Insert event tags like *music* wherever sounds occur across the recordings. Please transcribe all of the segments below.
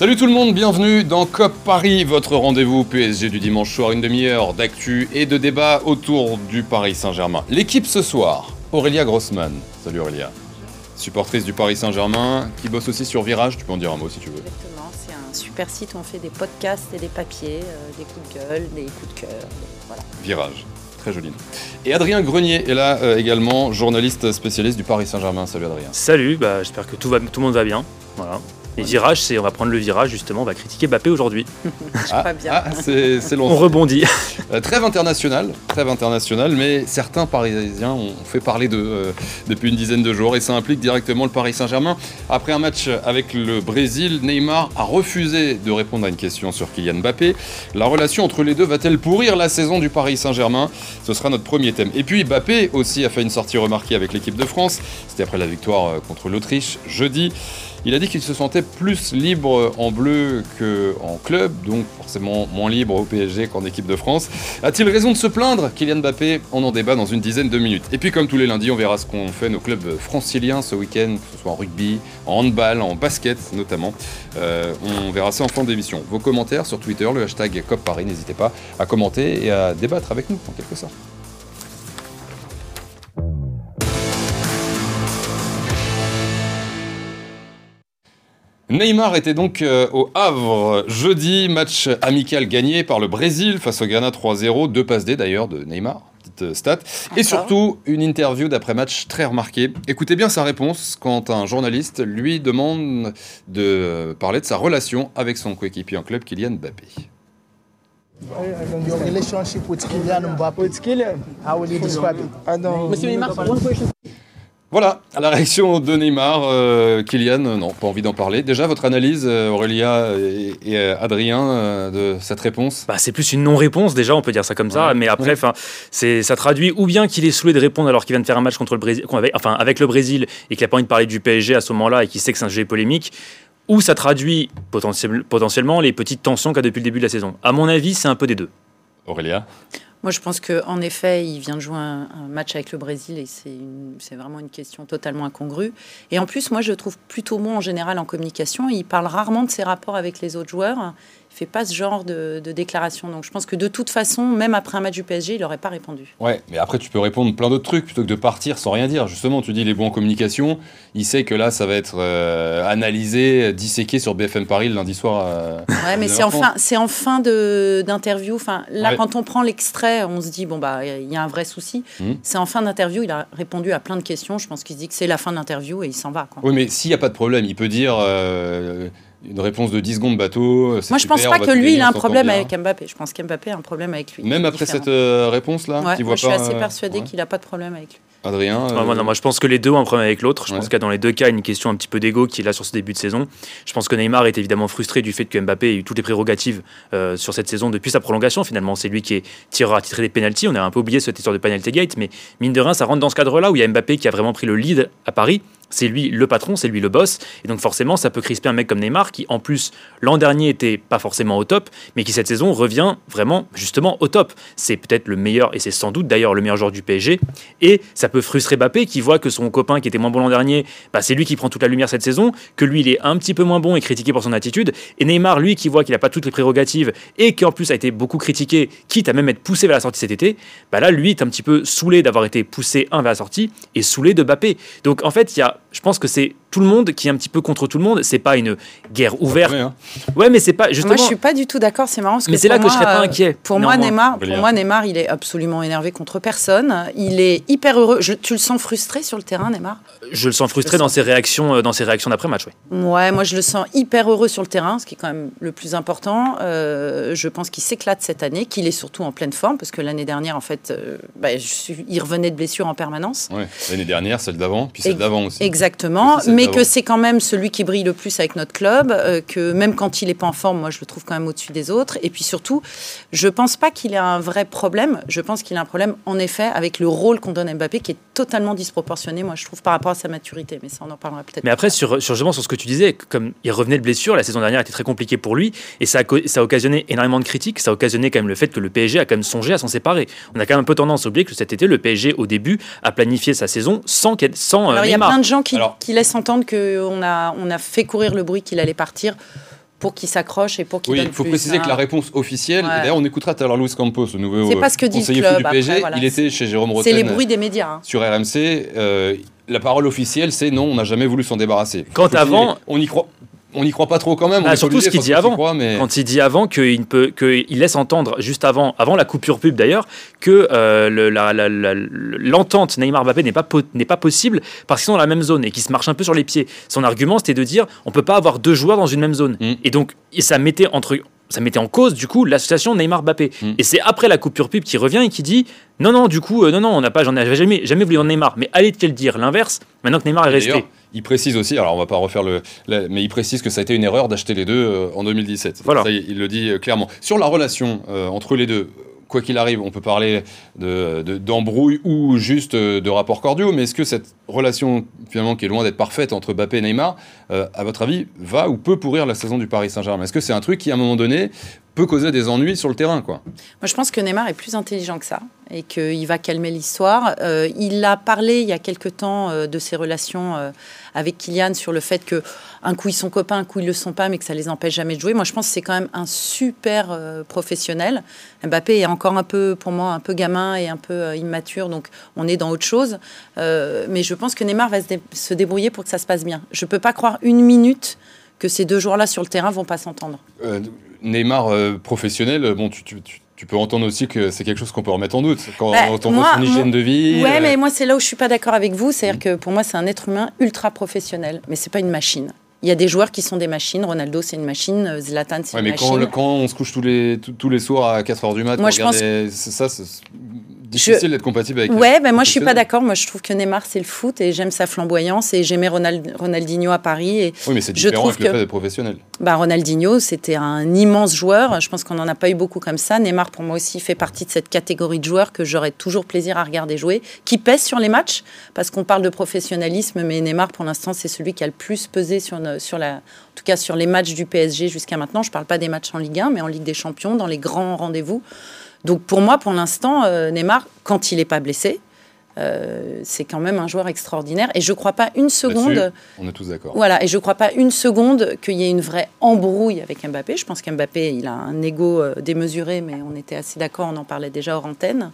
Salut tout le monde, bienvenue dans COP Paris, votre rendez-vous PSG du dimanche soir, une demi-heure d'actu et de débat autour du Paris Saint-Germain. L'équipe ce soir, Aurélia Grossman. Salut Aurélia. Supportrice du Paris Saint-Germain, qui bosse aussi sur Virage, tu peux en dire un mot si tu veux. Exactement, c'est un super site où on fait des podcasts et des papiers, euh, des coups de gueule, des coups de cœur, des- voilà. Virage, très joli nom. Et Adrien Grenier est là euh, également, journaliste spécialiste du Paris Saint-Germain. Salut Adrien. Salut, bah, j'espère que tout, va, tout le monde va bien. Voilà. Les virages, c'est on va prendre le virage justement, on va critiquer Bappé aujourd'hui. *laughs* Ah, pas bien. ah, c'est c'est On rebondit. Euh, trêve internationale, trêve internationale, mais certains Parisiens ont fait parler d'eux euh, depuis une dizaine de jours et ça implique directement le Paris Saint-Germain. Après un match avec le Brésil, Neymar a refusé de répondre à une question sur Kylian Mbappé. La relation entre les deux va-t-elle pourrir la saison du Paris Saint-Germain? Ce sera notre premier thème. Et puis Mbappé aussi a fait une sortie remarquée avec l'équipe de France. C'était après la victoire euh, contre l'Autriche jeudi. Il a dit qu'il se sentait plus libre en bleu qu'en club, donc forcément moins libre au PSG qu'en équipe de France. A-t-il raison de se plaindre? Kylian Mbappé On en débat dans une dizaine de minutes. Et puis comme tous les lundis, on verra ce qu'ont fait nos clubs franciliens ce week-end, que ce soit en rugby, en handball, en basket notamment. Euh, on verra ça en fin d'émission. Vos commentaires sur Twitter, le hashtag COPParis, n'hésitez pas à commenter et à débattre avec nous en quelque sorte. Neymar était donc euh, au Havre jeudi, match amical gagné par le Brésil face au Ghana 3-0, deux passes D d'ailleurs de Neymar, petite euh, stat, et surtout une interview d'après-match très remarquée. Écoutez bien sa réponse quand un journaliste lui demande de parler de sa relation avec son coéquipier en club Kylian Mbappé. Your relationship with Kylian Mbappé. With Kylian? How will you describe it? I don't. Voilà, la réaction de Neymar, euh, Kylian, euh, non, pas envie d'en parler. Déjà, votre analyse, euh, Aurélia et, et, Adrien, de cette réponse? Bah, c'est plus une non-réponse déjà, on peut dire ça comme ça. Mais après, Ouais. enfin, c'est ça traduit ou bien qu'il est saoulé de répondre alors qu'il vient de faire un match contre le Brésil, avait- enfin avec le Brésil et qu'il a pas envie de parler du PSG à ce moment-là et qu'il sait que c'est un sujet polémique. Ou ça traduit potentiel- potentiellement les petites tensions qu'il y a depuis le début de la saison. À mon avis, c'est un peu des deux. Aurélia? Moi, je pense qu'en effet, il vient de jouer un, match avec le Brésil et c'est vraiment une question totalement incongrue. Et en plus, moi, je trouve plutôt bon en général en communication. Il parle rarement de ses rapports avec les autres joueurs. Fait pas ce genre de, de déclaration. Donc, je pense que de toute façon, même après un match du PSG, il n'aurait pas répondu. Ouais, mais après tu peux répondre plein d'autres trucs plutôt que de partir sans rien dire. Justement, tu dis il est bon en communication, il sait que là ça va être euh, analysé, disséqué sur BFM Paris le lundi soir. euh, Ouais, mais c'est en fin, c'est en fin de- d'interview. Enfin, là, Ouais. quand on prend l'extrait, on se dit bon bah il y a un vrai souci. Mhm. C'est en fin d'interview. Il a répondu à plein de questions. Je pense qu'il se dit que c'est la fin de l'interview et il s'en va. Quoi. Oui, mais s'il n'y a pas de problème, il peut dire euh, une réponse de 10 secondes bateau. c'est Moi, je pense super, pas que lui, il a un problème bien. avec Mbappé. Je pense qu'Mbappé a un problème avec lui. Même après différent. cette euh, réponse-là, Ouais, moi, je suis assez euh, persuadé ouais. qu'il n'a pas de problème avec lui. Adrien moi, euh, non, moi, je pense que les deux ont un problème avec l'autre. Je Ouais. pense qu'il y a dans les deux cas une question un petit peu d'ego qui est là sur ce début de saison. Je pense que Neymar est évidemment frustré du fait que Mbappé ait eu toutes les prérogatives euh, sur cette saison depuis sa prolongation. Finalement, c'est lui qui est tireur attitré des pénalties. On a un peu oublié cette histoire de penalty gate, mais mine de rien, ça rentre dans ce cadre-là où il y a Mbappé qui a vraiment pris le lead à Paris. C'est lui le patron, c'est lui le boss. Et donc forcément, ça peut crisper un mec comme Neymar qui, en plus, l'an dernier était pas forcément au top, mais qui cette saison revient vraiment justement au top. C'est peut-être le meilleur, et c'est sans doute d'ailleurs le meilleur joueur du PSG. Et ça peut frustrer Mbappé qui voit que son copain qui était moins bon l'an dernier, bah, c'est lui qui prend toute la lumière cette saison, que lui il est un petit peu moins bon et critiqué pour son attitude. Et Neymar, lui, qui voit qu'il n'a pas toutes les prérogatives et qui en plus a été beaucoup critiqué, quitte à même être poussé vers la sortie cet été, bah là lui est un petit peu saoulé d'avoir été poussé un vers la sortie et saoulé de Mbappé. Donc en fait, il y a, je pense que c'est tout le monde qui est un petit peu contre tout le monde. C'est pas une guerre ouverte. ouais, hein. Ouais, mais c'est pas justement. Moi, je suis pas du tout d'accord. C'est marrant parce Mais c'est là que je serais pas euh, inquiet, Pour moi. Neymar, pour moi, Neymar, il est absolument énervé contre personne. Il est hyper heureux. Je- tu le sens frustré sur le terrain, Neymar? Je le sens frustré dans ses réactions, euh, dans ses réactions d'après match. Ouais. Ouais, moi je le sens hyper heureux sur le terrain, ce qui est quand même le plus important. Euh, je pense qu'il s'éclate cette année, qu'il est surtout en pleine forme, parce que l'année dernière, en fait, euh, bah, je suis- il revenait de blessure en permanence. Ouais. L'année dernière, celle d'avant, puis celle d'avant aussi. Exactement, c'est mais d'avant. que c'est quand même celui qui brille le plus avec notre club, euh, que même quand il n'est pas en forme, moi je le trouve quand même au-dessus des autres. Et puis surtout, je pense pas qu'il ait un vrai problème. Je pense qu'il a un problème, en effet, avec le rôle qu'on donne à Mbappé, qui est totalement disproportionné, moi je trouve, par rapport à sa maturité. Mais ça, on en parlera peut-être. Mais après, sur, sur, justement, sur ce que tu disais, comme il revenait de blessure, la saison dernière était très compliquée pour lui, et ça a, co- ça a occasionné énormément de critiques, ça a occasionné quand même le fait que le PSG a quand même songé à s'en séparer. On a quand même un peu tendance à oublier que cet été, le PSG, au début, a planifié sa saison sans, sans euh, Alors il y a plein de gens qui, Alors- qui laissent entendre qu'on a, on a fait courir le bruit qu'il allait partir. pour qu'il s'accroche et pour qu'il Oui, donne il faut plus, préciser hein. que la réponse officielle, Ouais. et d'ailleurs on écoutera tout à l'heure Luis Campos, le nouveau C'est euh, pas ce que dit le conseiller club, du PSG, après, voilà. il était chez Jérôme C'est les bruits des médias. hein. sur RMC. euh, la parole officielle, c'est non, on n'a jamais voulu s'en débarrasser. Quand avant- on y croit, on n'y croit pas trop quand même. Ah, surtout ce qu'il dit avant. croit, mais... Quand il dit avant qu'il peut, qu'il laisse entendre juste avant, avant la coupure pub d'ailleurs, que euh, le- l'entente Neymar-Mbappé n'est pas, n'est pas possible parce qu'ils sont dans la même zone et qu'ils se marchent un peu sur les pieds. Son argument c'était de dire on peut pas avoir deux joueurs dans une même zone. Mm. Et donc et ça mettait entre ça mettait en cause du coup l'association Neymar-Mbappé. Mm. Et c'est après la coupure pub qui revient et qui dit non non du coup euh, non non on n'a pas j'en ai jamais jamais voulu en Neymar mais allez-t-il dire l'inverse maintenant que Neymar est resté. Il précise aussi, alors on va pas refaire le, la- mais il précise que ça a été une erreur d'acheter les deux euh, en 2017. Voilà. Ça, il il le dit euh, clairement. Sur la relation euh, entre les deux, quoi qu'il arrive, on peut parler de- de- d'embrouille ou juste euh, de rapports cordiaux, mais est-ce que cette relation, finalement, qui est loin d'être parfaite entre Mbappé et Neymar, euh, à votre avis, va ou peut pourrir la saison du Paris Saint-Germain? Est-ce que c'est un truc qui, à un moment donné, peut causer des ennuis sur le terrain, quoi? Moi, je pense que Neymar est plus intelligent que ça et qu'il va calmer l'histoire. Euh, il a parlé il y a quelque temps euh, de ses relations euh, avec Kylian sur le fait que un coup ils sont copains, un coup ils le sont pas, mais que ça les empêche jamais de jouer. Moi, je pense que c'est quand même un super professionnel. Mbappé est encore un peu, pour moi, un peu gamin et un peu immature, donc on est dans autre chose. Mais je pense que Neymar va se, se débrouiller pour que ça se passe bien. Je peux pas croire une minute que ces deux joueurs-là sur le terrain vont pas s'entendre. Euh, Neymar euh, professionnel, euh, bon, tu, tu- tu- tu peux entendre aussi que c'est quelque chose qu'on peut remettre en doute. Quand Bah, on moi, voit son hygiène de vie. Ouais, euh, mais moi, c'est là où je suis pas d'accord avec vous. C'est-à-dire que pour moi, c'est un être humain ultra professionnel, mais c'est pas une machine. Il y a des joueurs qui sont des machines. Ronaldo, c'est une machine. Zlatan, c'est Ouais, une mais machine. le- quand on se couche tous les, tous, tous les soirs à 4h du mat, Moi, pour je regarder- ça, difficile d'être compatible avec. Ouais, ben moi je suis pas d'accord. Moi je trouve que Neymar c'est le foot et j'aime sa flamboyance et j'aimais Ronald- Ronaldinho à Paris et Oui, mais c'est Je différent trouve avec le que- fait professionnel. bah, Ronaldinho c'était un immense joueur. Je pense qu'on n'en a pas eu beaucoup comme ça. Neymar pour moi aussi fait partie de cette catégorie de joueurs que j'aurais toujours plaisir à regarder jouer, qui pèse sur les matchs parce qu'on parle de professionnalisme, mais Neymar pour l'instant c'est celui qui a le plus pesé sur, sur la, en tout cas sur les matchs du PSG jusqu'à maintenant. Je parle pas des matchs en Ligue 1, mais en Ligue des Champions, dans les grands rendez-vous. Donc pour moi, pour l'instant, euh, Neymar, quand il n'est pas blessé, euh, c'est quand même un joueur extraordinaire. Et je ne crois pas une seconde. On est tous d'accord. Voilà, et je ne crois pas une seconde qu'il y ait une vraie embrouille avec Mbappé. Je pense qu'Mbappé, il a un ego euh, démesuré, mais on était assez d'accord, on en parlait déjà hors antenne.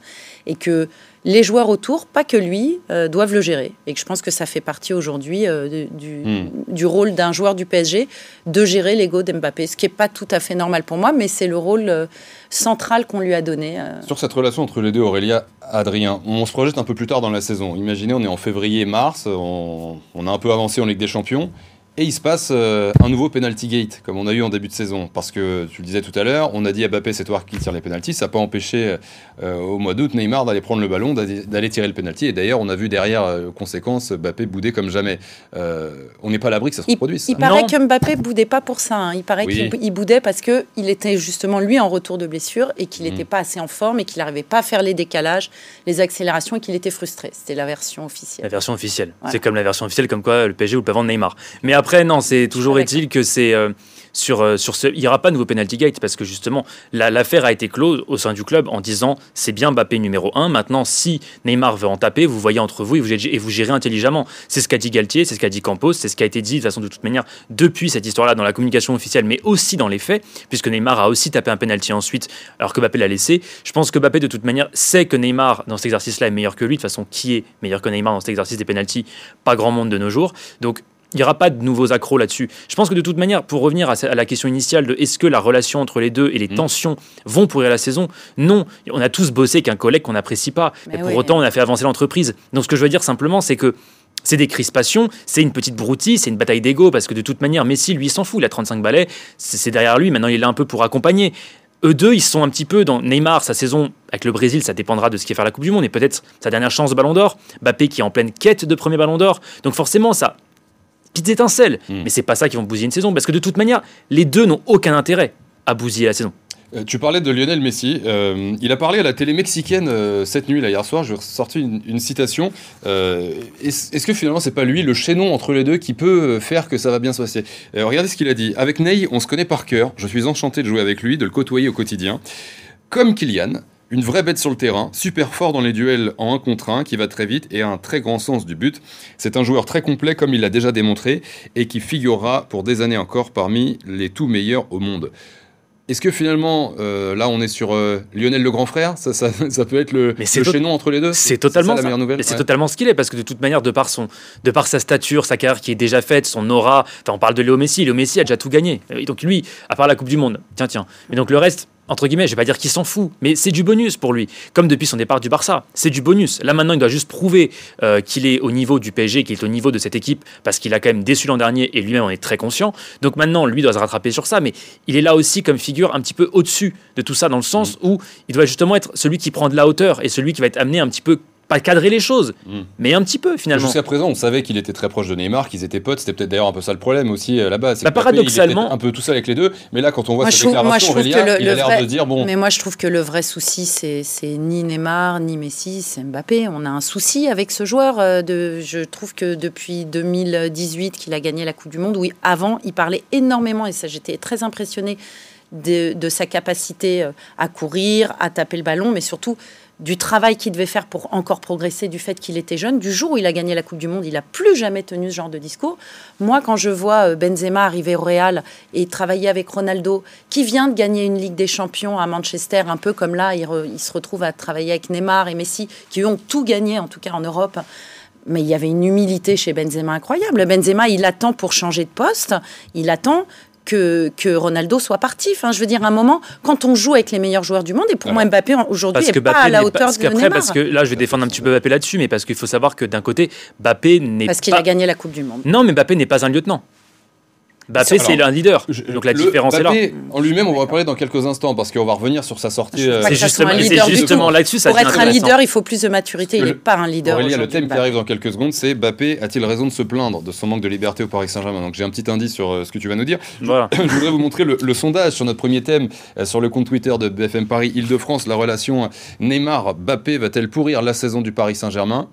Et que les joueurs autour, pas que lui, euh, doivent le gérer. Et que je pense que ça fait partie aujourd'hui euh, du, Hmm. du rôle d'un joueur du PSG de gérer l'ego d'Mbappé. Ce qui n'est pas tout à fait normal pour moi, mais c'est le rôle euh, central qu'on lui a donné. Sur cette relation entre les deux, Aurélia, Adrien, on se projette un peu plus tard dans la saison. Imaginez, on est en février-mars, on, on a un peu avancé en Ligue des Champions, et il se passe euh, un nouveau penalty gate, comme on a eu en début de saison. Parce que, tu le disais tout à l'heure, on a dit à Mbappé, c'est toi qui tire les penalties, ça n'a pas empêché euh, au mois d'août Neymar d'aller prendre le ballon, d'aller tirer le penalty, et d'ailleurs, on a vu derrière, euh, conséquence, Mbappé bouder comme jamais. Euh, on n'est pas à l'abri que ça se reproduise. il paraît Non. que Mbappé boudait pas pour ça. hein. Il paraît Oui. qu'il il boudait parce que il était justement lui en retour de blessure et qu'il Mm. n'était pas assez en forme et qu'il n'arrivait pas à faire les décalages, les accélérations et qu'il était frustré. C'était la version La officielle. version officielle. Voilà. C'est comme la version officielle, comme quoi le PSG ou peut vendre Neymar. Mais après, non, c'est toujours est-il que c'est euh, sur, euh, sur ce. Il n'y aura pas de nouveau penalty gate parce que justement, la- l'affaire a été close au sein du club en disant c'est bien Mbappé numéro 1. Maintenant, si Neymar veut en taper, vous voyez entre vous et vous, gérez- et vous gérez intelligemment. C'est ce qu'a dit Galtier, c'est ce qu'a dit Campos, c'est ce qui a été dit de toute façon, de toute manière, depuis cette histoire-là, dans la communication officielle, mais aussi dans les faits, puisque Neymar a aussi tapé un penalty ensuite, alors que Mbappé l'a laissé. Je pense que Mbappé, de toute manière, sait que Neymar, dans cet exercice-là, est meilleur que lui. De toute façon, qui est meilleur que Neymar dans cet exercice des penalties Pas grand monde de nos jours. Donc, il n'y aura pas de nouveaux accros là-dessus. Je pense que de toute manière, pour revenir à, la question initiale de est-ce que la relation entre les deux et les Mhm. tensions vont pourrir la saison Non. On a tous bossé avec un collègue qu'on n'apprécie pas. Mais Mais pour autant, on a fait avancer l'entreprise. Donc, ce que je veux dire simplement, c'est que c'est des crispations, c'est une petite broutille, c'est une bataille d'ego, parce que de toute manière, Messi, lui, il s'en fout, il a 35 balais, c'est derrière lui, maintenant il est là un peu pour accompagner. Eux deux, ils sont un petit peu dans Neymar, sa saison avec le Brésil, ça dépendra de ce qui va faire la Coupe du Monde, et peut-être sa dernière chance de ballon d'or. Mbappé qui est en pleine quête de premier ballon d'or. Donc forcément, ça, petites étincelles, Mm. mais c'est pas ça qui vont bousiller une saison, parce que de toute manière, les deux n'ont aucun intérêt à bousiller la saison. Euh, Tu parlais de Lionel Messi. Euh, il a parlé à la télé mexicaine euh, cette nuit, là, hier soir. Je vais ressortir une, une citation. Est-ce que finalement, c'est pas lui le chaînon entre les deux qui peut faire que ça va bien se passer? Regardez ce qu'il a dit. Avec Ney, on se connaît par cœur. Je suis enchanté de jouer avec lui, de le côtoyer au quotidien. Comme Kylian, Une vraie bête sur le terrain, super fort dans les duels en 1 contre 1, qui va très vite et a un très grand sens du but. C'est un joueur très complet comme il l'a déjà démontré et qui figurera pour des années encore parmi les tout meilleurs au monde. Est-ce que finalement, euh, là, on est sur euh, Lionel le grand frère? Ça, ça, *laughs* ça, peut être le, Mais c'est le chaînon entre les deux? C'est totalement ça, la meilleure nouvelle? Mais c'est Ouais. totalement ce qu'il est parce que de toute manière, de par son, de par sa stature, sa carrière qui est déjà faite, son aura. On parle de Léo Messi. Léo Messi a déjà tout gagné. Et donc lui, à part la Coupe du Monde, tiens, tiens. Mais donc le reste. Entre guillemets, je vais pas dire qu'il s'en fout, mais c'est du bonus pour lui. Comme depuis son départ du Barça, c'est du bonus. Là maintenant, il doit juste prouver euh, qu'il est au niveau du PSG, qu'il est au niveau de cette équipe, parce qu'il a quand même déçu l'an dernier et lui-même en est très conscient. Donc maintenant, lui doit se rattraper sur ça, mais il est là aussi comme figure un petit peu au-dessus de tout ça, dans le sens où il doit justement être celui qui prend de la hauteur et celui qui va être amené un petit peu pas cadrer les choses, Mm. mais un petit peu finalement. Jusqu'à présent, on savait qu'il était très proche de Neymar, qu'ils étaient potes. C'était peut-être d'ailleurs un peu ça le problème aussi euh, là-bas. C'est Bah, il paradoxalement- peut-être un peu tout seul avec les deux. Mais là, quand on voit Moi, sa je trouve- moi, je déclaration, le- il a l'air vrai- de dire bon. Mais moi, je trouve que le vrai souci, c'est c'est ni Neymar, ni Messi, c'est Mbappé. On a un souci avec ce joueur. euh, De, je trouve que depuis 2018 qu'il a gagné la Coupe du Monde, où il- avant, il parlait énormément, et ça, j'étais très impressionnée de, de sa capacité euh, à courir, à taper le ballon, mais surtout du travail qu'il devait faire pour encore progresser, du fait qu'il était jeune. Du jour où il a gagné la Coupe du Monde, il n'a plus jamais tenu ce genre de discours. Moi, quand je vois euh, Benzema arriver au Real et travailler avec Ronaldo, qui vient de gagner une Ligue des Champions à Manchester, un peu comme là, il, se retrouve à travailler avec Neymar et Messi, qui ont tout gagné, en tout cas en Europe. Mais il y avait une humilité chez Benzema incroyable. Benzema, il attend pour changer de poste, il attend que, que Ronaldo soit parti. Enfin, je veux dire, à un moment, quand on joue avec les meilleurs joueurs du monde, et pour moi, Mbappé aujourd'hui n'est pas à la hauteur pas- parce de Neymar. parce que là, je vais défendre un petit peu Bappé là-dessus, mais parce qu'il faut savoir que d'un côté, Bappé n'est Parce qu'il pas. a gagné la Coupe du Monde. Non, mais Bappé n'est pas un lieutenant. Bappé, C'est- un leader. Je- Donc la le- différence est là. Mbappé, en lui-même, on va en parler dans quelques instants parce qu'on va revenir sur sa sortie. Euh, C'est justement, justement là-dessus, Pour être un leader, il faut plus de maturité. Il n'est pas un leader. Aurélia, le thème qui Mbappé. arrive dans quelques secondes, c'est Bappé a-t-il raison de se plaindre de son manque de liberté au Paris Saint-Germain? Donc j'ai un petit indice sur euh, ce que tu vas nous dire. Voilà. *clears throat* Je voudrais vous montrer le, le sondage sur notre premier thème euh, sur le compte Twitter de BFM Paris Île-de-France. La relation Neymar-Bappé va-t-elle pourrir la saison du Paris Saint-Germain?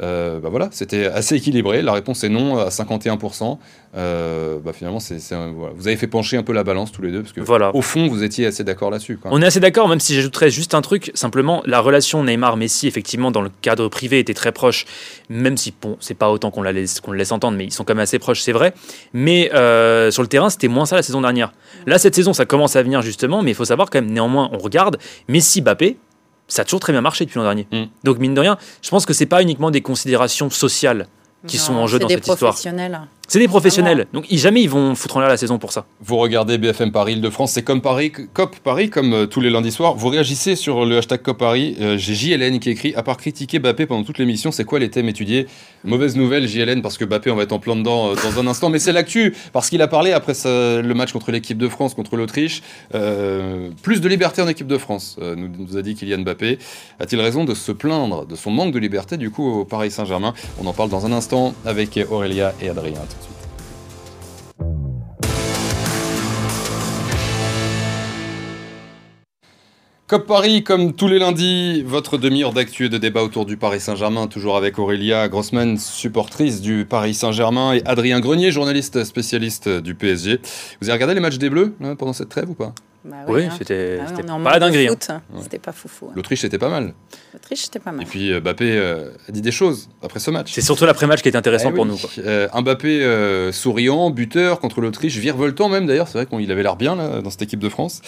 Euh, bah voilà, c'était assez équilibré. La réponse est non à 51%. Euh, bah finalement, c'est, c'est un- voilà. vous avez fait pencher un peu la balance tous les deux parce que Voilà. au fond, vous étiez assez d'accord là-dessus. quoi. On est assez d'accord, même si j'ajouterais juste un truc, simplement la relation Neymar-Messi, effectivement, dans le cadre privé, était très proche, même si bon, c'est pas autant qu'on la laisse, qu'on le laisse entendre, mais ils sont quand même assez proches, c'est vrai. Mais euh, sur le terrain, c'était moins ça la saison dernière. Là, cette saison, ça commence à venir justement, mais il faut savoir quand même, néanmoins, on regarde Messi-Bappé. Ça a toujours très bien marché depuis l'an dernier. Mm. Donc, mine de rien, je pense que c'est pas uniquement des considérations sociales qui sont en jeu dans C'est cette des histoire. professionnels. C'est des professionnels. Donc, ils- jamais ils vont foutre en l'air la saison pour ça. Vous regardez BFM Paris Île-de-France, c'est comme Paris, COP Paris, comme euh, tous les lundis soirs. Vous réagissez sur le hashtag COP Paris. Euh, J'ai JLN qui écrit À part critiquer Bappé pendant toute l'émission, c'est quoi les thèmes étudiés? Mauvaise nouvelle, JLN, parce que Bappé, on va être en plein dedans euh, dans un instant. Mais c'est l'actu, parce qu'il a parlé après le match contre l'équipe de France, contre l'Autriche. euh, plus de liberté en équipe de France, euh, nous, nous a dit Kylian Mbappé. A-t-il raison de se plaindre de son manque de liberté, du coup, au Paris Saint-Germain? On en parle dans un instant avec Aurélia et Adrien. COP Paris, comme tous les lundis, votre demi-heure d'actu et de débat autour du Paris Saint-Germain, toujours avec Aurélia Grossman, supportrice du Paris Saint-Germain, et Adrien Grenier, journaliste spécialiste du PSG. Vous avez regardé les matchs des Bleus pendant cette trêve ou pas? Bah Oui, hein. c'était Ah oui, pas dinguerie. hein. C'était pas foufou. hein. L'Autriche, c'était pas mal. L'Autriche, c'était pas mal. Et puis euh, Mbappé euh, a dit des choses après ce match. C'est surtout l'après-match qui est intéressant Eh pour oui. nous. quoi. Euh, un Mbappé euh, souriant, buteur contre l'Autriche, virevoltant même d'ailleurs, c'est vrai qu'il avait l'air bien là, dans cette équipe de France.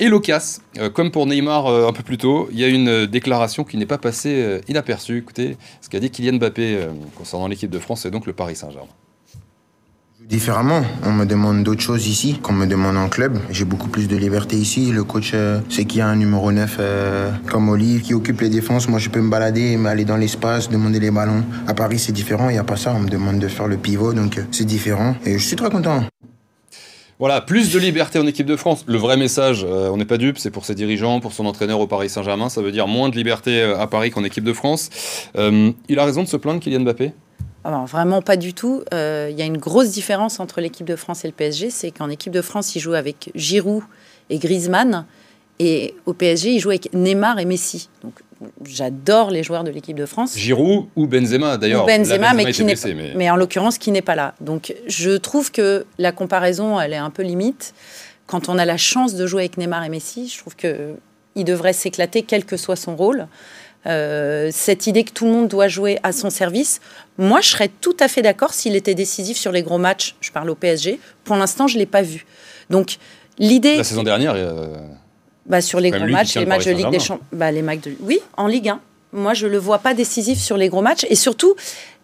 Et Locas, euh, comme pour Neymar euh, un peu plus tôt, il y a une déclaration qui n'est pas passée euh, inaperçue. Écoutez ce qu'a dit Kylian Mbappé euh, concernant l'équipe de France et donc le Paris Saint-Germain. Différemment, on me demande d'autres choses ici qu'on me demande en club. J'ai beaucoup plus de liberté ici. Le coach euh, sait qu'il y a un numéro 9 euh, comme Olive qui occupe les défenses. Moi, je peux me balader, aller dans l'espace, demander les ballons. À Paris, c'est différent. Il n'y a pas ça. On me demande de faire le pivot, donc euh, c'est différent. Et je suis très content. Voilà, plus de liberté en équipe de France. Le vrai message, on n'est pas dupe, c'est pour ses dirigeants, pour son entraîneur au Paris Saint-Germain. Ça veut dire moins de liberté à Paris qu'en équipe de France. Il a raison de se plaindre, Kylian Mbappé? Alors, vraiment pas du tout. Euh, Il y a une grosse différence entre l'équipe de France et le PSG, c'est qu'en équipe de France, il joue avec Giroud et Griezmann, et au PSG, il joue avec Neymar et Messi. Donc, j'adore les joueurs de l'équipe de France. Giroud ou Benzema d'ailleurs. Benzema, mais qui n'est blessé, mais- mais en l'occurrence qui n'est pas là. Donc je trouve que la comparaison, elle est un peu limite. Quand on a la chance de jouer avec Neymar et Messi, je trouve que il devrait s'éclater quel que soit son rôle. Euh, cette idée que tout le monde doit jouer à son service, moi je serais tout à fait d'accord s'il était décisif sur les gros matchs. Je parle au PSG. Pour l'instant, je l'ai pas vu. Donc l'idée. La saison dernière. Euh, bah, sur les gros matchs, les matchs de Ligue des Champions. Bah, les matchs de... Oui, en Ligue 1. Moi, je le vois pas décisif sur les gros matchs. Et surtout,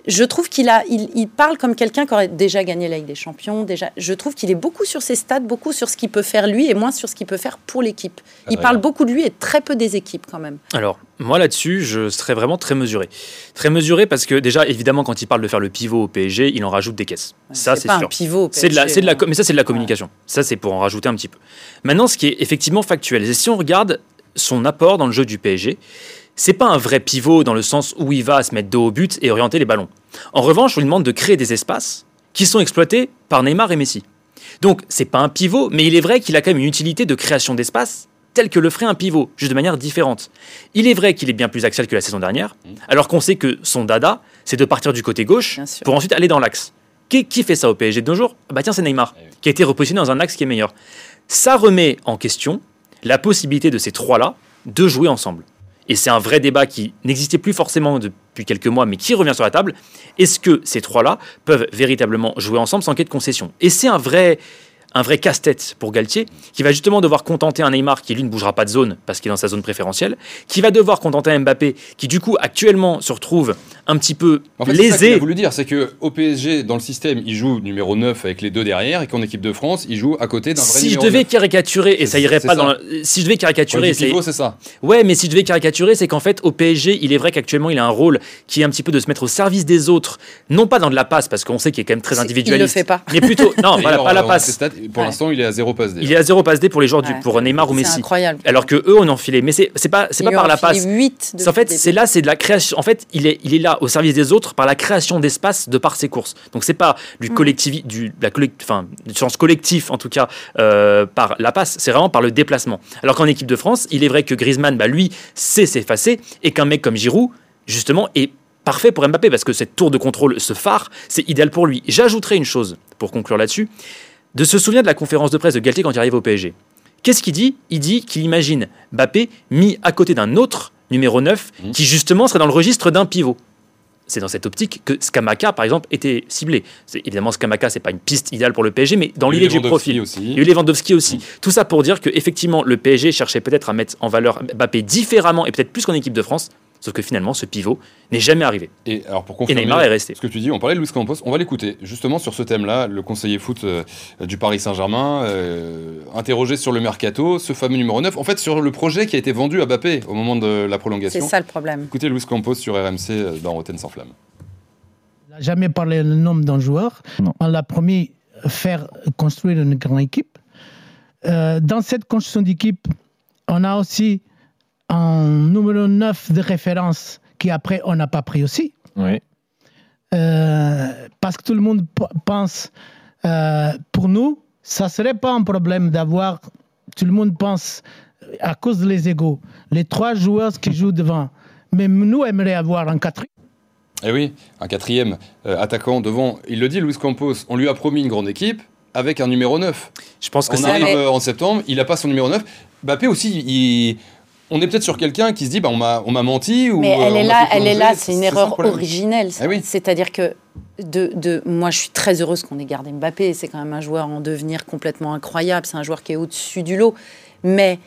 je trouve qu'il a, il, parle comme quelqu'un qui aurait déjà gagné la Ligue des Champions. Déjà, je trouve qu'il est beaucoup sur ses stats, beaucoup sur ce qu'il peut faire lui et moins sur ce qu'il peut faire pour l'équipe. Il parle beaucoup de lui et très peu des équipes quand même. Alors, moi là-dessus, je serais vraiment très mesuré. Très mesuré parce que déjà, évidemment, quand il parle de faire le pivot au PSG, il en rajoute des caisses. ça, c'est sûr. pivot. C'est de la, c'est de la, mais ça, c'est de la communication. Ça, c'est pour en rajouter un petit peu. Maintenant, ce qui est effectivement factuel, c'est si on regarde son apport dans le jeu du PSG, c'est pas un vrai pivot dans le sens où il va se mettre dos au but et orienter les ballons. En revanche, on lui demande de créer des espaces qui sont exploités par Neymar et Messi. Donc, c'est pas un pivot, mais il est vrai qu'il a quand même une utilité de création d'espace telle que le ferait un pivot, juste de manière différente. Il est vrai qu'il est bien plus axial que la saison dernière, mmh. alors qu'on sait que son dada, c'est de partir du côté gauche pour ensuite aller dans l'axe. Qui, fait ça au PSG de nos jours? Bah tiens, c'est Neymar, eh qui a été repositionné dans un axe qui est meilleur. Ça remet en question la possibilité de ces trois-là de jouer ensemble et c'est un vrai débat qui n'existait plus forcément depuis quelques mois, mais qui revient sur la table, est-ce que ces trois-là peuvent véritablement jouer ensemble sans qu'il de concession? Et c'est un vrai, un vrai casse-tête pour Galtier, qui va justement devoir contenter un Neymar qui, lui, ne bougera pas de zone parce qu'il est dans sa zone préférentielle, qui va devoir contenter un Mbappé qui, du coup, actuellement se retrouve un petit peu en fait, lésé. C'est ça qu'il voulu dire, c'est qu'au PSG, dans le système, il joue numéro 9 avec les deux derrière, et qu'en équipe de France, il joue à côté d'un vrai si numéro je devais caricaturer, et ça irait pas dans. Si je devais caricaturer, c'est ça. Ouais, mais si je devais caricaturer, c'est qu'en fait, au PSG, il est vrai qu'actuellement, il a un rôle qui est un petit peu de se mettre au service des autres, non pas dans de la passe, parce qu'on sait qu'il est quand même très individualiste. Il le fait pas. Mais plutôt, *laughs* non, pas, la, passe. pour l'instant, il est à zéro passe D. Il est à zéro passe D pour les joueurs du, pour Neymar ou Messi. C'est incroyable. Alors que eux, on en filait. Mais c'est pas, c'est pas par la passe. 8 en fait, c'est là, c'est de la création. En fait, il est, il est là au service des autres par la création d'espace de par ses courses. Donc c'est pas du mm. collectif, du, la enfin, du sens collectif en tout cas euh, par la passe, c'est vraiment par le déplacement. Alors qu'en équipe de France, il est vrai que Griezmann, bah, lui, sait s'effacer et qu'un mec comme Giroud, justement, est parfait pour Mbappé parce que cette tour de contrôle, ce phare, c'est idéal pour lui. J'ajouterai une chose pour conclure là-dessus, de se souvenir de la conférence de presse de Galtier quand il arrive au PSG. Qu'est-ce qu'il dit? Il dit qu'il imagine Mbappé mis à côté d'un autre numéro 9 mm. qui justement serait dans le registre d'un pivot c'est dans cette optique que Skamaka, par exemple, était ciblé. Évidemment, Skamaka, c'est pas une piste idéale pour le PSG, mais dans l'idée du profil. Aussi. Il y a eu Lewandowski aussi. Mm. Tout ça pour dire que effectivement, le PSG cherchait peut-être à mettre en valeur Mbappé différemment et peut-être plus qu'en équipe de France. Sauf que finalement, ce pivot n'est jamais arrivé. Et, alors pour confirmer Neymar est resté. Ce que tu dis, on parlait de Luis Campos, on va l'écouter. Justement sur ce thème-là, le conseiller foot euh, du Paris Saint-Germain, euh, interrogé sur le mercato, ce fameux numéro 9, en fait sur le projet qui a été vendu à Mbappé au moment de la prolongation. C'est ça le problème. Écoutez Luis Campos sur RMC euh, dans Rotten sans flamme. Il n'a jamais parlé le nom d'un joueur. On l'a promis faire construire une grande équipe. dans cette construction d'équipe, on a aussi un numéro 9 de référence qui après on n'a pas pris aussi. Oui. Euh, parce que tout le monde pense, euh, pour nous, ça serait pas un problème d'avoir, tout le monde pense, à cause des égaux, les trois joueurs qui jouent devant. Mais nous aimerions avoir un quatrième. Eh oui, un quatrième euh, attaquant devant. Il le dit, Luis Campos, on lui a promis une grande équipe avec un numéro 9. Je pense que on arrive en septembre, il n'a pas son numéro 9. Bappé aussi, il on est peut-être sur quelqu'un qui se dit bah, on m'a menti ou mais elle euh, est là elle est là c'est une erreur originelle eh c'est-à-dire que de, de, moi je suis très heureuse qu'on ait gardé Mbappé c'est quand même un joueur en devenir complètement incroyable c'est un joueur qui est au-dessus du lot. Mais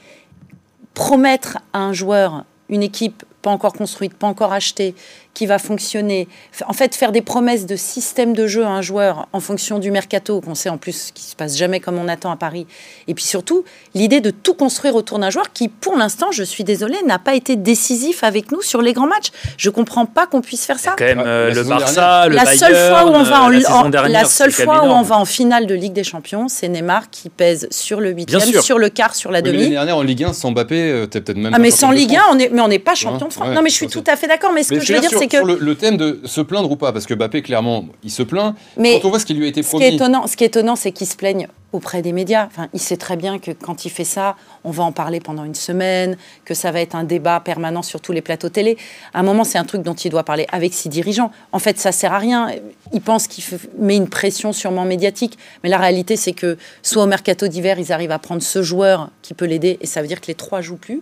promettre à un joueur une équipe pas encore construite, pas encore achetée, qui va fonctionner. En fait, faire des promesses de système de jeu à un joueur en fonction du mercato, qu'on sait en plus qui se passe jamais comme on attend à Paris. Et puis surtout, l'idée de tout construire autour d'un joueur qui, pour l'instant, je suis désolée, n'a pas été décisif avec nous sur les grands matchs. Je comprends pas qu'on puisse faire ça. Quand même, euh, le Barça, le la seule fois où on va en, euh, la, seule fois où on va en finale de Ligue des Champions, c'est Neymar qui pèse sur le huitième, sur le quart, sur la demi. L'année dernière en Ligue 1, sans Mbappé, euh, t'es peut-être même. Ah mais sans Ligue 1, on est, mais on n'est pas champion de France. non mais je suis tout à fait d'accord. Mais ce que je veux dire, c'est que le thème de se plaindre ou pas, parce que Mbappé, clairement, il se plaint. Mais quand on voit ce qui lui a été promis. Ce qui est étonnant, ce qui est étonnant, c'est qu'il se plaigne auprès des médias. Enfin, il sait très bien que quand il fait ça, on va en parler pendant une semaine, que ça va être un débat permanent sur tous les plateaux télé. À un moment, c'est un truc dont il doit parler avec ses dirigeants. En fait, ça sert à rien. Il pense qu'il met une pression sûrement médiatique, mais la réalité, c'est que soit au mercato d'hiver, ils arrivent à prendre ce joueur qui peut l'aider, et ça veut dire que les trois jouent plus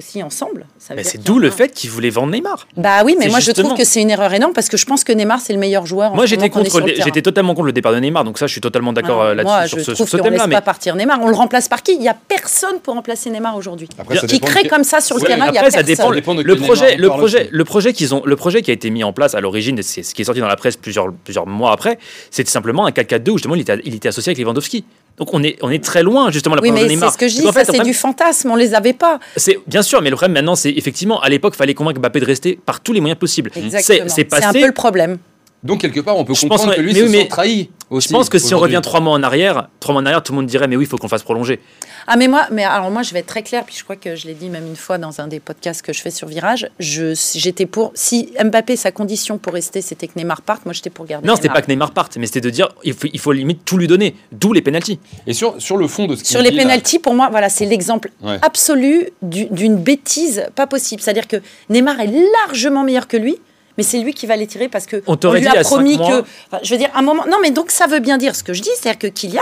aussi ensemble. C'est d'où le fait qu'il voulait vendre Neymar. Bah oui, mais moi je trouve que c'est une erreur énorme parce que je pense que Neymar c'est le meilleur joueur. Moi j'étais contre, j'étais totalement contre le départ de Neymar, donc ça je suis totalement d'accord euh, là-dessus sur ce, thème-là. Mais pas partir Neymar, on le remplace par qui? Il y a personne pour remplacer Neymar aujourd'hui. Qui crée comme ça sur le terrain, il y a personne. Ça dépend, le projet, le projet, le projet qu'ils ont, le projet qui a été mis en place à l'origine, c'est ce qui est sorti dans la presse plusieurs plusieurs mois après, c'était simplement un 4-4-2 où justement il était, il était associé avec Lewandowski. Donc on est, on est très loin justement de la oui, mais C'est ce que je dis, c'est du fantasme, on les avait pas. C'est bien sûr, mais le problème maintenant, c'est effectivement à l'époque, il fallait convaincre Mbappé de rester par tous les moyens possibles. C'est un peu le problème. Donc quelque part, on peut comprendre que lui se sent trahi. je pense que si on revient trois mois en arrière, trois mois en arrière, tout le monde dirait mais oui, il faut qu'on fasse prolonger. Ah mais moi, mais alors moi je vais être très clair, puis je crois que je l'ai dit même une fois dans un des podcasts que je fais sur Virage, j'étais pour si Mbappé sa condition pour rester c'était que Neymar parte, moi j'étais pour garder. Non, c'était pas que Neymar parte, mais c'était de dire il faut, il faut limite tout lui donner, d'où les pénalties. Et sur sur le fond de ce sur les pénalties, pour moi voilà c'est l'exemple absolu d'une bêtise pas possible, c'est-à-dire que Neymar est largement meilleur que lui mais c'est lui qui va les tirer parce que on, lui a promis que. je veux dire, un moment. Non, mais donc ça veut bien dire ce que je dis, c'est-à-dire que Kylian,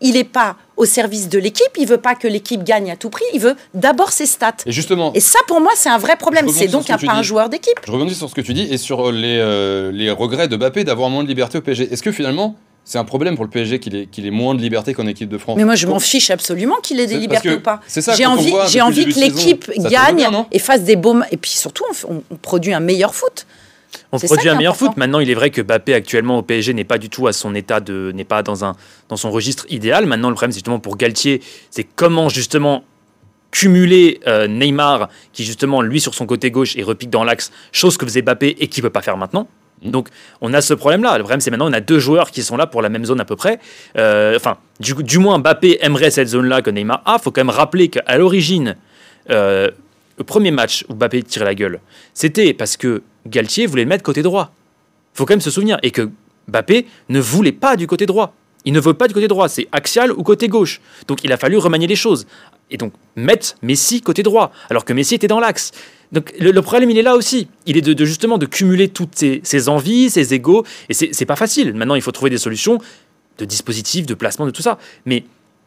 il n'est pas au service de l'équipe, il veut pas que l'équipe gagne à tout prix, il veut d'abord ses stats. Et justement. Et ça, pour moi, c'est un vrai problème. C'est donc un, pas un joueur d'équipe. Je rebondis sur ce que tu dis et sur les, euh, les regrets de Mbappé d'avoir moins de liberté au PSG. Est-ce que finalement c'est un problème pour le PSG qu'il ait, qu'il ait moins de liberté qu'en équipe de France? Mais moi, je m'en fiche absolument qu'il ait des libertés ou pas. J'ai envie, j'ai envie que l'équipe gagne et fasse des beaux. Et puis surtout, on produit un meilleur foot. On produit un meilleur foot. Maintenant, il est vrai que Mbappé actuellement au PSG n'est pas du tout à son état de, n'est pas dans un dans son registre idéal. Maintenant, le problème, c'est justement pour Galtier, c'est comment justement cumuler euh, Neymar, qui justement lui sur son côté gauche et repique dans l'axe, chose que faisait Mbappé et qui peut pas faire maintenant. Mmh. Donc on a ce problème-là. Le problème c'est maintenant on a deux joueurs qui sont là pour la même zone à peu près. Euh, enfin, du, du, moins Mbappé aimerait cette zone-là que Neymar a. Faut quand même rappeler qu'à l'origine, euh, le premier match où Mbappé tirait la gueule, c'était parce que Galtier voulait le mettre côté droit. Faut quand même se souvenir. Et que Mbappé ne voulait pas du côté droit. Il ne veut pas du côté droit, c'est axial ou côté gauche. Donc il a fallu remanier les choses. Et donc mettre Messi côté droit, alors que Messi était dans l'axe. Donc le, problème, il est là aussi. Il est de, justement de cumuler toutes ses, envies, ses égaux. Et c'est pas facile. Maintenant, il faut trouver des solutions de dispositifs, de placement, de tout ça. Mais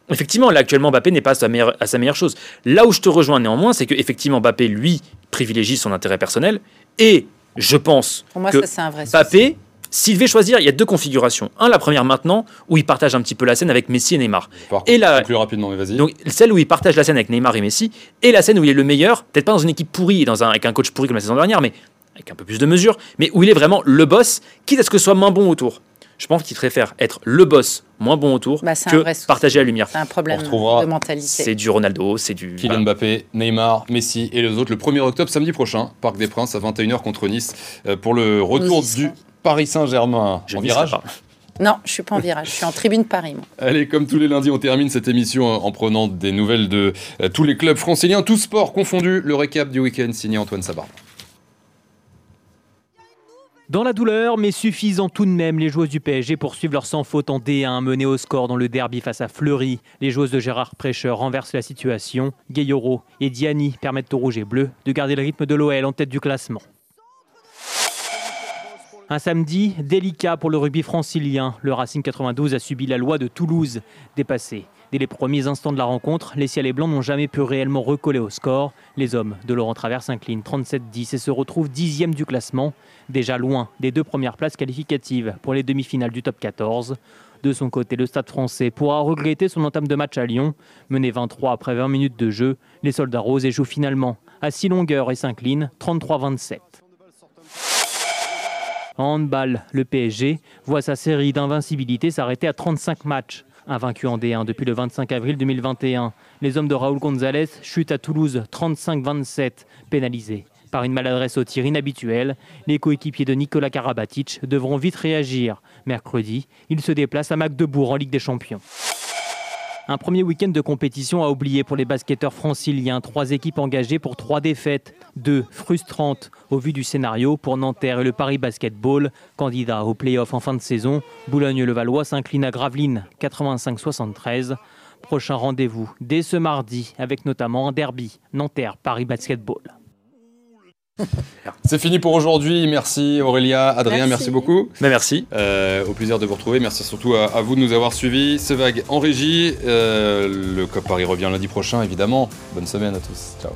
effectivement, là, actuellement, Mbappé n'est pas à sa, meilleure, à sa meilleure chose. Là où je te rejoins néanmoins, c'est que effectivement, Mbappé, lui, privilégie son intérêt personnel et je pense que Mbappé, s'il devait choisir, il y a deux configurations. Un, la première maintenant, où il partage un petit peu la scène avec Messi et Neymar. et la, plus rapidement, mais vas-y. Donc celle où il partage la scène avec Neymar et Messi, et la scène où il est le meilleur, peut-être pas dans une équipe pourrie, dans un, avec un coach pourri comme la saison dernière, mais avec un peu plus de mesure, mais où il est vraiment le boss, quitte à ce que ce soit moins bon autour. Je pense qu'il préfère être le boss moins bon autour bah, que partager la lumière. C'est un problème de mentalité. C'est du Ronaldo, c'est du. Kylian Mbappé, Neymar, Messi et les autres le 1er octobre, samedi prochain, Parc des Princes à 21h contre Nice euh, pour le retour du Paris Saint-Germain en virage. Non, je suis pas en virage, je suis en tribune Paris. Allez, comme tous les lundis, on termine cette émission en prenant des nouvelles de euh, tous les clubs franciliens, tous sports confondus. Le récap du week-end signé Antoine Sabar. Dans la douleur, mais suffisant tout de même, les joueuses du PSG poursuivent leur sans faute en D1, menées au score dans le derby face à Fleury. Les joueuses de Gérard Prêcheur renversent la situation. Gayoro et Diani permettent aux rouges et bleus de garder le rythme de l'OL en tête du classement. Un samedi délicat pour le rugby francilien. Le Racing 92 a subi la loi de Toulouse, dépassé. Dès les premiers instants de la rencontre, les ciels et blancs n'ont jamais pu réellement recoller au score. Les hommes de Laurent Travers s'inclinent 37-10 et se retrouvent dixième du classement, déjà loin des deux premières places qualificatives pour les demi-finales du top 14. De son côté, le Stade français pourra regretter son entame de match à Lyon. Mené 23 après 20 minutes de jeu, les soldats roses échouent finalement à 6 longueurs et s'inclinent 33-27. En handball, le PSG voit sa série d'invincibilité s'arrêter à 35 matchs. Invaincu en D1 depuis le 25 avril 2021, les hommes de Raúl González chutent à Toulouse 35-27, pénalisés. Par une maladresse au tir inhabituelle, les coéquipiers de Nicolas Karabatic devront vite réagir. Mercredi, ils se déplacent à Magdebourg en Ligue des Champions. Un premier week-end de compétition à oublier pour les basketteurs franciliens. Trois équipes engagées pour trois défaites. Deux frustrantes au vu du scénario pour Nanterre et le Paris Basketball. Candidat au play-off en fin de saison, Boulogne-le-Valois s'incline à Gravelines 85-73. Prochain rendez-vous dès ce mardi avec notamment un derby Nanterre-Paris Basketball. C'est fini pour aujourd'hui. Merci Aurélia, Adrien, merci, beaucoup. Ben, merci. Euh, au plaisir de vous retrouver. Merci surtout à, vous de nous avoir suivis. C'est vague en régie. Euh, le COP Paris revient lundi prochain, évidemment. Bonne semaine à tous. Ciao.